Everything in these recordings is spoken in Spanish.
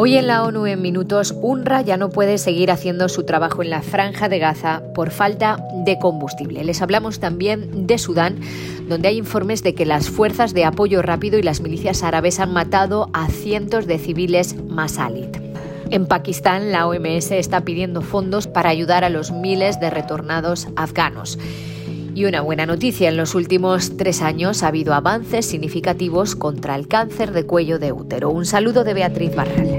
Hoy en la ONU en minutos, UNRWA ya no puede seguir haciendo su trabajo en la franja de Gaza por falta de combustible. Les hablamos también de Sudán, donde hay informes de que las fuerzas de apoyo rápido y las milicias árabes han matado a cientos de civiles masalit. En Pakistán, la OMS está pidiendo fondos para ayudar a los miles de retornados afganos. Y una buena noticia, en los últimos tres años ha habido avances significativos contra el cáncer de cuello de útero. Un saludo de Beatriz Barral.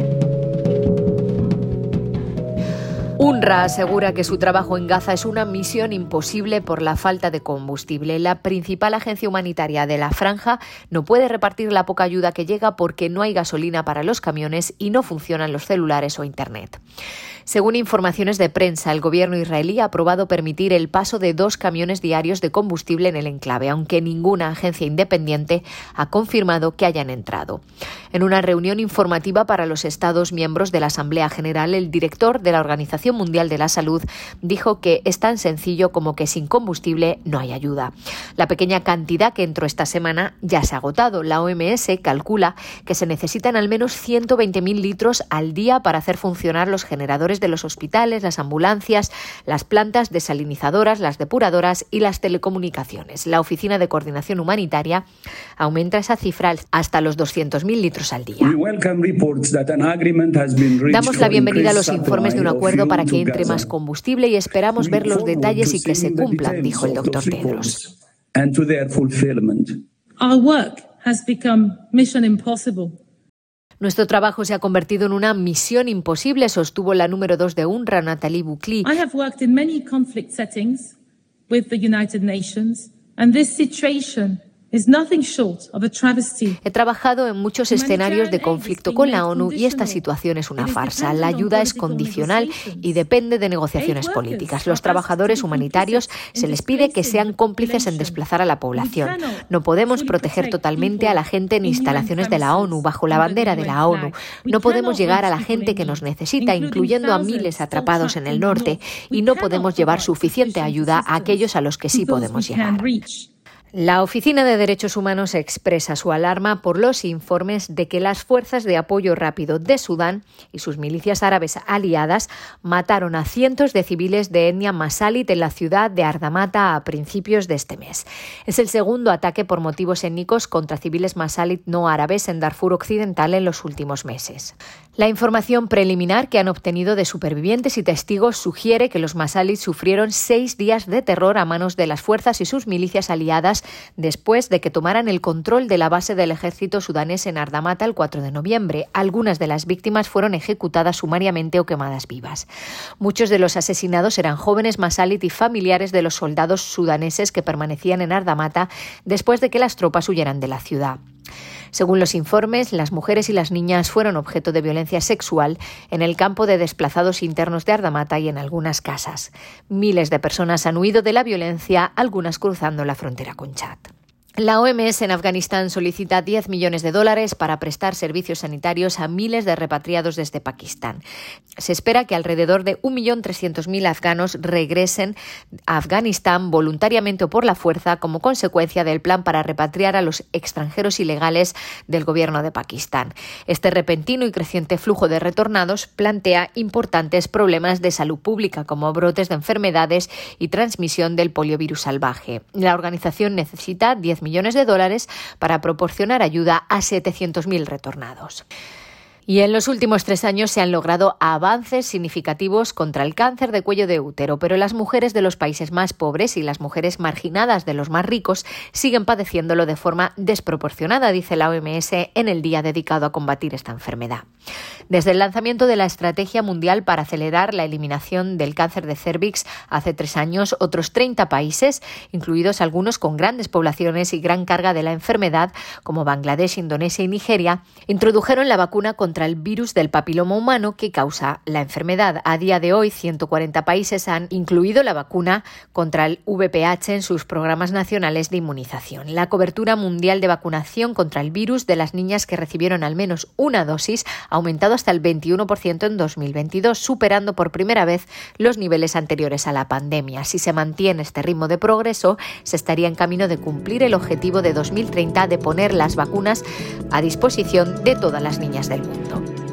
UNRWA asegura que su trabajo en Gaza es una misión imposible por la falta de combustible. La principal agencia humanitaria de la franja no puede repartir la poca ayuda que llega porque no hay gasolina para los camiones y no funcionan los celulares o Internet. Según informaciones de prensa, el gobierno israelí ha aprobado permitir el paso de dos camiones diarios de combustible en el enclave, aunque ninguna agencia independiente ha confirmado que hayan entrado. En una reunión informativa para los Estados miembros de la Asamblea General, el director de la Organización Mundial de la Salud dijo que es tan sencillo como que sin combustible no hay ayuda. La pequeña cantidad que entró esta semana ya se ha agotado. La OMS calcula que se necesitan al menos 120.000 litros al día para hacer funcionar los generadores de los hospitales, las ambulancias, las plantas desalinizadoras, las depuradoras y las telecomunicaciones. La Oficina de Coordinación Humanitaria aumenta esa cifra hasta los 200.000 litros al día. Damos la bienvenida a los informes de un acuerdo para que entre más combustible y esperamos ver los detalles y que se cumplan, dijo el doctor Tedros. Our work has become mission impossible. Nuestro trabajo se ha convertido en una misión imposible, sostuvo la número dos de UNRWA, Natalie Boucli. I have worked in many conflict settings with the United Nations, and this situation He trabajado en muchos escenarios de conflicto con la ONU y esta situación es una farsa. La ayuda es condicional y depende de negociaciones políticas. Los trabajadores humanitarios se les pide que sean cómplices en desplazar a la población. No podemos proteger totalmente a la gente en instalaciones de la ONU bajo la bandera de la ONU. No podemos llegar a la gente que nos necesita, incluyendo a miles atrapados en el norte, y no podemos llevar suficiente ayuda a aquellos a los que sí podemos llegar. La Oficina de Derechos Humanos expresa su alarma por los informes de que las fuerzas de apoyo rápido de Sudán y sus milicias árabes aliadas mataron a cientos de civiles de etnia masalit en la ciudad de Ardamata a principios de este mes. Es el segundo ataque por motivos étnicos contra civiles masalit no árabes en Darfur Occidental en los últimos meses. La información preliminar que han obtenido de supervivientes y testigos sugiere que los masalit sufrieron seis días de terror a manos de las fuerzas y sus milicias aliadas después de que tomaran el control de la base del ejército sudanés en Ardamata el 4 de noviembre. Algunas de las víctimas fueron ejecutadas sumariamente o quemadas vivas. Muchos de los asesinados eran jóvenes masalit y familiares de los soldados sudaneses que permanecían en Ardamata después de que las tropas huyeran de la ciudad. Según los informes, las mujeres y las niñas fueron objeto de violencia sexual en el campo de desplazados internos de Ardamata y en algunas casas. Miles de personas han huido de la violencia, algunas cruzando la frontera con Chad. La OMS en Afganistán solicita 10 millones de dólares para prestar servicios sanitarios a miles de repatriados desde Pakistán. Se espera que alrededor de 1.300.000 afganos regresen a Afganistán voluntariamente o por la fuerza como consecuencia del plan para repatriar a los extranjeros ilegales del gobierno de Pakistán. Este repentino y creciente flujo de retornados plantea importantes problemas de salud pública como brotes de enfermedades y transmisión del poliovirus salvaje. La organización necesita 10 millones millones de dólares para proporcionar ayuda a 700.000 retornados. Y en los últimos tres años se han logrado avances significativos contra el cáncer de cuello de útero, pero las mujeres de los países más pobres y las mujeres marginadas de los más ricos siguen padeciéndolo de forma desproporcionada, dice la OMS en el día dedicado a combatir esta enfermedad. Desde el lanzamiento de la Estrategia Mundial para acelerar la eliminación del cáncer de cervix hace tres años, otros 30 países, incluidos algunos con grandes poblaciones y gran carga de la enfermedad, como Bangladesh, Indonesia y Nigeria, introdujeron la vacuna contra el virus del papiloma humano que causa la enfermedad. A día de hoy, 140 países han incluido la vacuna contra el VPH en sus programas nacionales de inmunización. La cobertura mundial de vacunación contra el virus de las niñas que recibieron al menos una dosis ha aumentado hasta el 21% en 2022, superando por primera vez los niveles anteriores a la pandemia. Si se mantiene este ritmo de progreso, se estaría en camino de cumplir el objetivo de 2030 de poner las vacunas a disposición de todas las niñas del mundo.